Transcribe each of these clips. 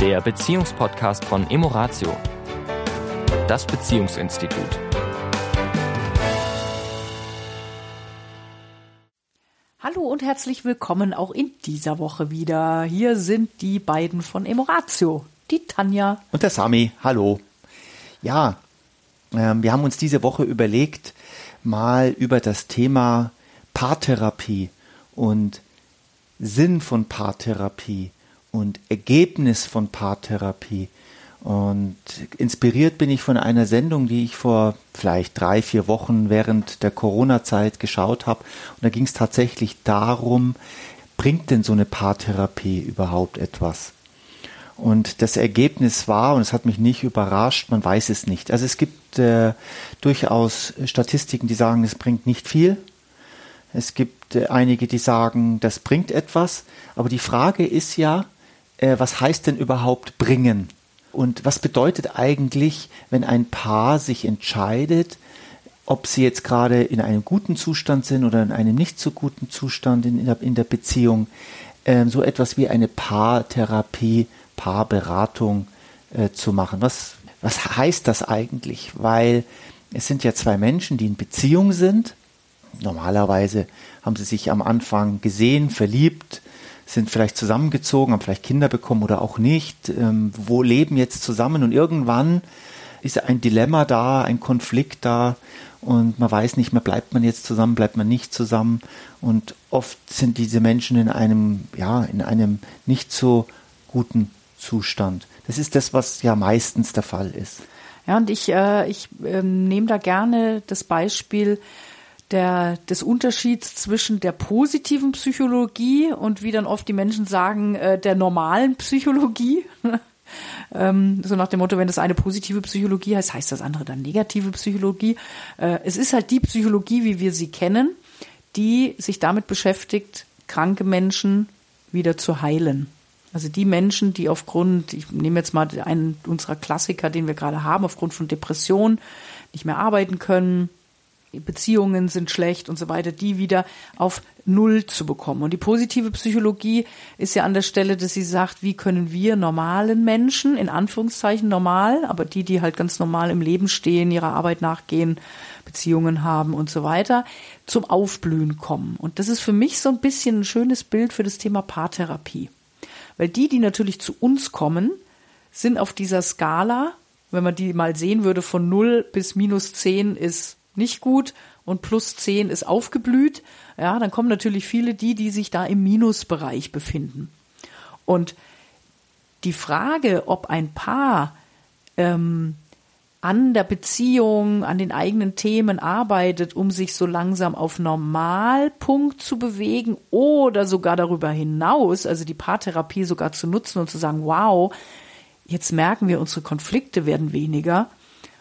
der Beziehungspodcast von Emoratio, das Beziehungsinstitut. Hallo und herzlich willkommen auch in dieser Woche wieder. Hier sind die beiden von Emoratio, die Tanja und der Sami. Hallo. Ja, äh, wir haben uns diese Woche überlegt, mal über das Thema Paartherapie und Sinn von Paartherapie und Ergebnis von Paartherapie. Und inspiriert bin ich von einer Sendung, die ich vor vielleicht drei, vier Wochen während der Corona-Zeit geschaut habe. Und da ging es tatsächlich darum, bringt denn so eine Paartherapie überhaupt etwas? Und das Ergebnis war, und es hat mich nicht überrascht, man weiß es nicht. Also es gibt äh, durchaus Statistiken, die sagen, es bringt nicht viel. Es gibt äh, einige, die sagen, das bringt etwas. Aber die Frage ist ja, äh, was heißt denn überhaupt bringen? Und was bedeutet eigentlich, wenn ein Paar sich entscheidet, ob sie jetzt gerade in einem guten Zustand sind oder in einem nicht so guten Zustand in, der, in der Beziehung, äh, so etwas wie eine Paartherapie, Paarberatung äh, zu machen. Was, was heißt das eigentlich? Weil es sind ja zwei Menschen, die in Beziehung sind. Normalerweise haben sie sich am Anfang gesehen, verliebt, sind vielleicht zusammengezogen, haben vielleicht Kinder bekommen oder auch nicht, ähm, wo leben jetzt zusammen und irgendwann ist ein Dilemma da, ein Konflikt da und man weiß nicht mehr, bleibt man jetzt zusammen, bleibt man nicht zusammen und oft sind diese Menschen in einem, ja, in einem nicht so guten Zustand. Das ist das, was ja meistens der Fall ist. Ja, und ich, äh, ich äh, nehme da gerne das Beispiel, der, des Unterschieds zwischen der positiven Psychologie und wie dann oft die Menschen sagen, äh, der normalen Psychologie. ähm, so nach dem Motto, wenn das eine positive Psychologie heißt, heißt das andere dann negative Psychologie. Äh, es ist halt die Psychologie, wie wir sie kennen, die sich damit beschäftigt, kranke Menschen wieder zu heilen. Also die Menschen, die aufgrund, ich nehme jetzt mal einen unserer Klassiker, den wir gerade haben, aufgrund von Depression nicht mehr arbeiten können, Beziehungen sind schlecht und so weiter, die wieder auf Null zu bekommen. Und die positive Psychologie ist ja an der Stelle, dass sie sagt, wie können wir normalen Menschen, in Anführungszeichen normal, aber die, die halt ganz normal im Leben stehen, ihrer Arbeit nachgehen, Beziehungen haben und so weiter, zum Aufblühen kommen. Und das ist für mich so ein bisschen ein schönes Bild für das Thema Paartherapie. Weil die, die natürlich zu uns kommen, sind auf dieser Skala, wenn man die mal sehen würde, von 0 bis minus 10 ist nicht gut und plus 10 ist aufgeblüht, ja, dann kommen natürlich viele die, die sich da im Minusbereich befinden. Und die Frage, ob ein Paar ähm, an der Beziehung, an den eigenen Themen arbeitet, um sich so langsam auf Normalpunkt zu bewegen oder sogar darüber hinaus, also die Paartherapie sogar zu nutzen und zu sagen, wow, jetzt merken wir, unsere Konflikte werden weniger,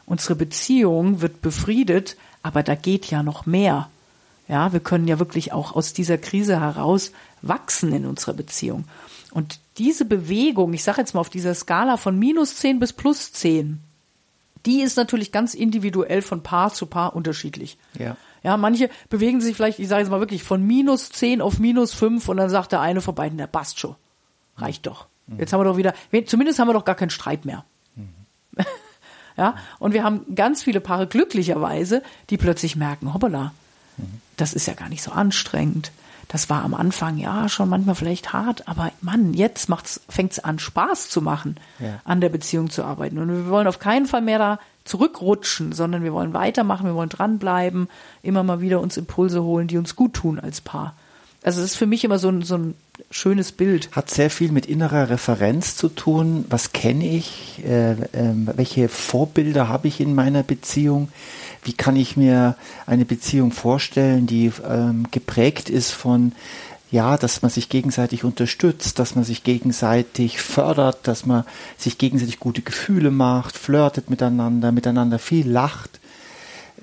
unsere Beziehung wird befriedet, aber da geht ja noch mehr. Ja, wir können ja wirklich auch aus dieser Krise heraus wachsen in unserer Beziehung. Und diese Bewegung, ich sage jetzt mal auf dieser Skala von minus zehn bis plus zehn, die ist natürlich ganz individuell von Paar zu Paar unterschiedlich. Ja. Ja, manche bewegen sich vielleicht, ich sage jetzt mal wirklich, von minus zehn auf minus fünf und dann sagt der eine von beiden, der passt schon. Reicht doch. Mhm. Jetzt haben wir doch wieder, zumindest haben wir doch gar keinen Streit mehr. Ja, und wir haben ganz viele Paare glücklicherweise, die plötzlich merken, hoppala, das ist ja gar nicht so anstrengend. Das war am Anfang ja schon manchmal vielleicht hart, aber Mann, jetzt fängt es an, Spaß zu machen, ja. an der Beziehung zu arbeiten. Und wir wollen auf keinen Fall mehr da zurückrutschen, sondern wir wollen weitermachen, wir wollen dranbleiben, immer mal wieder uns Impulse holen, die uns gut tun als Paar. Also das ist für mich immer so ein, so ein schönes Bild. Hat sehr viel mit innerer Referenz zu tun. Was kenne ich? Äh, äh, welche Vorbilder habe ich in meiner Beziehung? Wie kann ich mir eine Beziehung vorstellen, die ähm, geprägt ist von ja, dass man sich gegenseitig unterstützt, dass man sich gegenseitig fördert, dass man sich gegenseitig gute Gefühle macht, flirtet miteinander, miteinander viel lacht.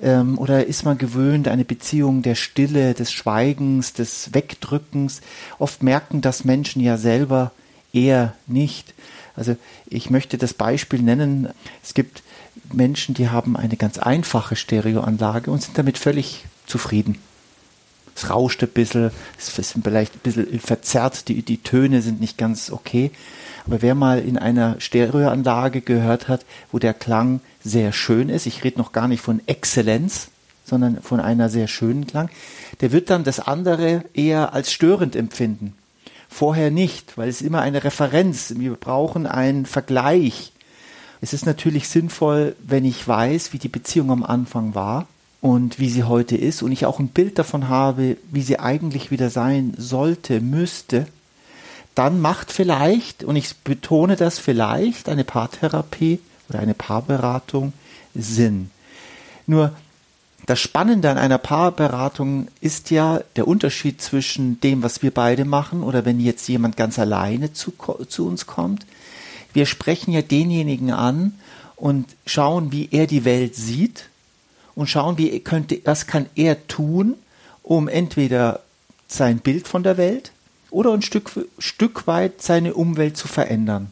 Ähm, oder ist man gewöhnt, eine Beziehung der Stille, des Schweigens, des Wegdrückens? Oft merken das Menschen ja selber eher nicht. Also ich möchte das Beispiel nennen. Es gibt Menschen, die haben eine ganz einfache Stereoanlage und sind damit völlig zufrieden. Es rauscht ein bisschen, es ist vielleicht ein bisschen verzerrt, die, die Töne sind nicht ganz okay. Aber wer mal in einer Stereoanlage gehört hat, wo der Klang sehr schön ist, ich rede noch gar nicht von Exzellenz, sondern von einer sehr schönen Klang, der wird dann das andere eher als störend empfinden. Vorher nicht, weil es immer eine Referenz. Wir brauchen einen Vergleich. Es ist natürlich sinnvoll, wenn ich weiß, wie die Beziehung am Anfang war und wie sie heute ist und ich auch ein Bild davon habe, wie sie eigentlich wieder sein sollte, müsste, dann macht vielleicht, und ich betone das vielleicht, eine Paartherapie oder eine Paarberatung Sinn. Nur das Spannende an einer Paarberatung ist ja der Unterschied zwischen dem, was wir beide machen oder wenn jetzt jemand ganz alleine zu, zu uns kommt. Wir sprechen ja denjenigen an und schauen, wie er die Welt sieht und schauen, wie könnte, was kann er tun, um entweder sein Bild von der Welt oder ein Stück, Stück weit seine Umwelt zu verändern.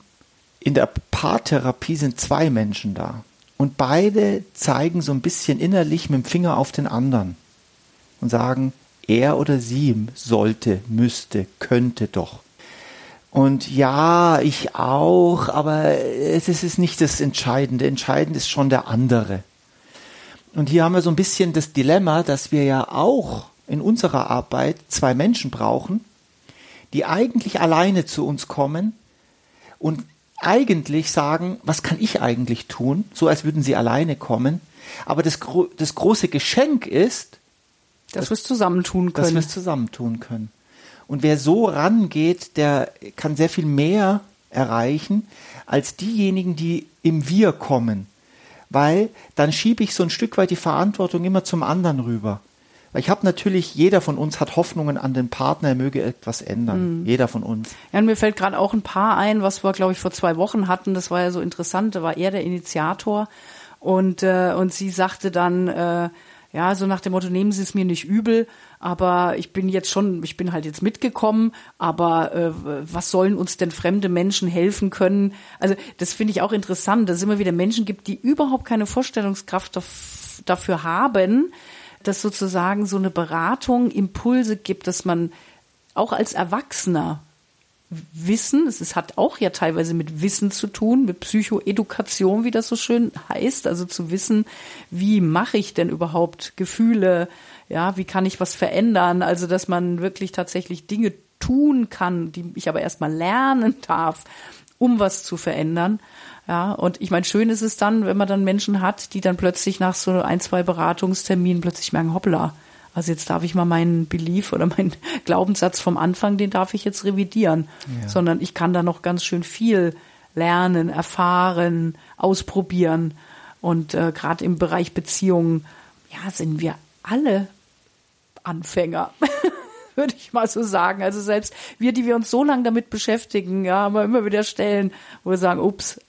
In der Paartherapie sind zwei Menschen da und beide zeigen so ein bisschen innerlich mit dem Finger auf den anderen und sagen, er oder sie sollte, müsste, könnte doch. Und ja, ich auch, aber es ist nicht das Entscheidende. Entscheidend ist schon der andere. Und hier haben wir so ein bisschen das Dilemma, dass wir ja auch in unserer Arbeit zwei Menschen brauchen, die eigentlich alleine zu uns kommen und eigentlich sagen, was kann ich eigentlich tun, so als würden sie alleine kommen. Aber das, das große Geschenk ist, dass, dass wir es zusammentun können. Dass wir es zusammentun können. Und wer so rangeht, der kann sehr viel mehr erreichen als diejenigen, die im Wir kommen weil dann schiebe ich so ein Stück weit die Verantwortung immer zum anderen rüber. Weil ich habe natürlich, jeder von uns hat Hoffnungen an den Partner, er möge etwas ändern. Mhm. Jeder von uns. Ja, und mir fällt gerade auch ein Paar ein, was wir, glaube ich, vor zwei Wochen hatten. Das war ja so interessant. Da war er der Initiator. Und, äh, und sie sagte dann, äh, ja, so nach dem Motto, nehmen Sie es mir nicht übel, aber ich bin jetzt schon, ich bin halt jetzt mitgekommen, aber äh, was sollen uns denn fremde Menschen helfen können? Also das finde ich auch interessant, dass es immer wieder Menschen gibt, die überhaupt keine Vorstellungskraft dafür haben, dass sozusagen so eine Beratung Impulse gibt, dass man auch als Erwachsener Wissen, es hat auch ja teilweise mit Wissen zu tun, mit Psychoedukation, wie das so schön heißt, also zu wissen, wie mache ich denn überhaupt Gefühle, ja, wie kann ich was verändern, also dass man wirklich tatsächlich Dinge tun kann, die ich aber erstmal lernen darf, um was zu verändern. Ja, und ich meine, schön ist es dann, wenn man dann Menschen hat, die dann plötzlich nach so ein, zwei Beratungsterminen plötzlich merken, hoppla, also jetzt darf ich mal meinen Belief oder meinen Glaubenssatz vom Anfang, den darf ich jetzt revidieren, ja. sondern ich kann da noch ganz schön viel lernen, erfahren, ausprobieren. Und äh, gerade im Bereich Beziehungen, ja, sind wir alle Anfänger, würde ich mal so sagen. Also selbst wir, die wir uns so lange damit beschäftigen, ja, haben wir immer wieder Stellen, wo wir sagen, ups,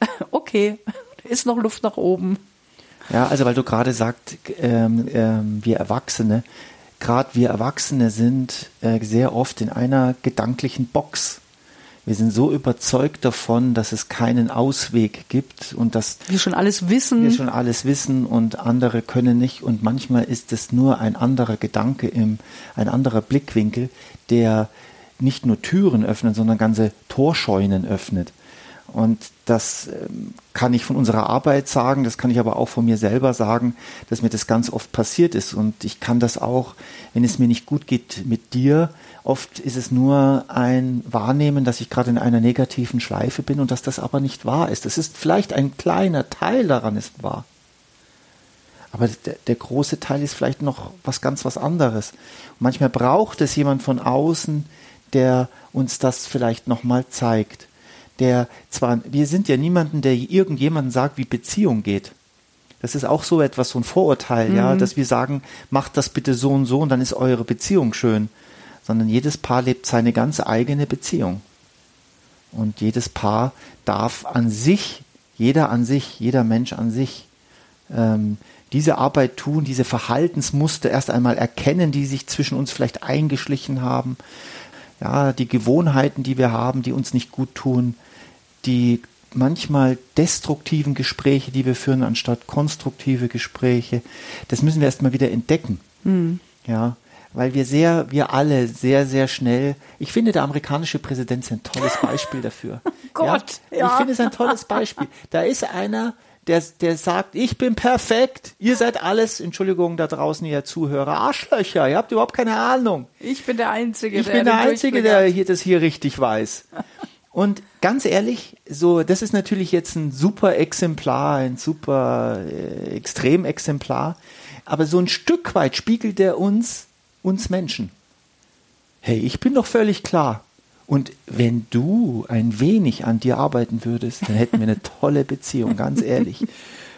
okay, ist noch Luft nach oben. Ja, also weil du gerade sagst, ähm, ähm, wir Erwachsene, gerade wir Erwachsene sind äh, sehr oft in einer gedanklichen Box. Wir sind so überzeugt davon, dass es keinen Ausweg gibt und dass wir schon alles wissen. Wir schon alles wissen und andere können nicht. Und manchmal ist es nur ein anderer Gedanke im, ein anderer Blickwinkel, der nicht nur Türen öffnet, sondern ganze Torscheunen öffnet. Und das ähm, kann ich von unserer Arbeit sagen, das kann ich aber auch von mir selber sagen, dass mir das ganz oft passiert ist. Und ich kann das auch, wenn es mir nicht gut geht mit dir, oft ist es nur ein Wahrnehmen, dass ich gerade in einer negativen Schleife bin und dass das aber nicht wahr ist. Das ist vielleicht ein kleiner Teil daran ist wahr. Aber der, der große Teil ist vielleicht noch was ganz was anderes. Und manchmal braucht es jemand von außen, der uns das vielleicht nochmal zeigt der zwar, wir sind ja niemanden, der irgendjemandem sagt, wie Beziehung geht. Das ist auch so etwas, so ein Vorurteil, mhm. ja, dass wir sagen, macht das bitte so und so und dann ist eure Beziehung schön. Sondern jedes Paar lebt seine ganz eigene Beziehung. Und jedes Paar darf an sich, jeder an sich, jeder Mensch an sich, ähm, diese Arbeit tun, diese Verhaltensmuster erst einmal erkennen, die sich zwischen uns vielleicht eingeschlichen haben. Ja, die Gewohnheiten, die wir haben, die uns nicht gut tun, die manchmal destruktiven Gespräche, die wir führen, anstatt konstruktive Gespräche, das müssen wir erstmal wieder entdecken. Mhm. Ja, weil wir sehr, wir alle sehr, sehr schnell, ich finde, der amerikanische Präsident ist ein tolles Beispiel dafür. Gott, ja. ja. Ich finde es ein tolles Beispiel. Da ist einer, der, der sagt, ich bin perfekt, ihr seid alles, Entschuldigung da draußen, ihr Zuhörer, Arschlöcher, ihr habt überhaupt keine Ahnung. Ich bin der Einzige, Ich der bin der Einzige, der hier das hier richtig weiß. Und ganz ehrlich, so, das ist natürlich jetzt ein super Exemplar, ein super äh, Extremexemplar, aber so ein Stück weit spiegelt er uns, uns Menschen. Hey, ich bin doch völlig klar. Und wenn du ein wenig an dir arbeiten würdest, dann hätten wir eine tolle Beziehung, ganz ehrlich.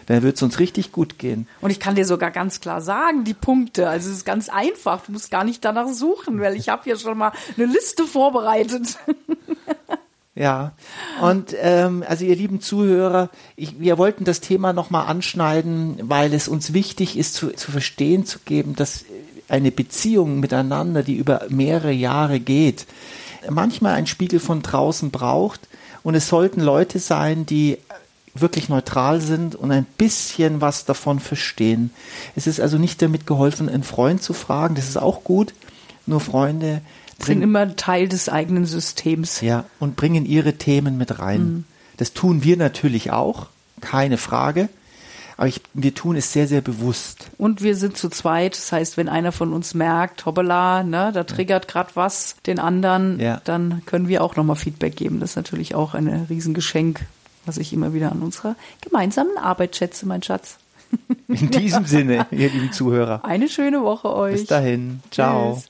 Dann würde es uns richtig gut gehen. Und ich kann dir sogar ganz klar sagen, die Punkte. Also es ist ganz einfach. Du musst gar nicht danach suchen, weil ich habe hier schon mal eine Liste vorbereitet. Ja, und ähm, also ihr lieben Zuhörer, ich, wir wollten das Thema nochmal anschneiden, weil es uns wichtig ist zu, zu verstehen zu geben, dass eine Beziehung miteinander, die über mehrere Jahre geht, manchmal einen Spiegel von draußen braucht. Und es sollten Leute sein, die wirklich neutral sind und ein bisschen was davon verstehen. Es ist also nicht damit geholfen, einen Freund zu fragen, das ist auch gut, nur Freunde sind immer Teil des eigenen Systems. ja, und bringen ihre Themen mit rein. Das tun wir natürlich auch, keine Frage. Aber ich, wir tun es sehr, sehr bewusst. Und wir sind zu zweit. Das heißt, wenn einer von uns merkt, hoppala, ne, da triggert gerade was den anderen, Ja. dann können wir auch nochmal Feedback geben. Das ist natürlich auch ein Riesengeschenk, was ich immer wieder an unserer gemeinsamen Arbeit schätze, mein Schatz. In diesem Sinne, ihr lieben Zuhörer. Eine schöne Woche euch. Bis dahin. Ciao. Tschüss.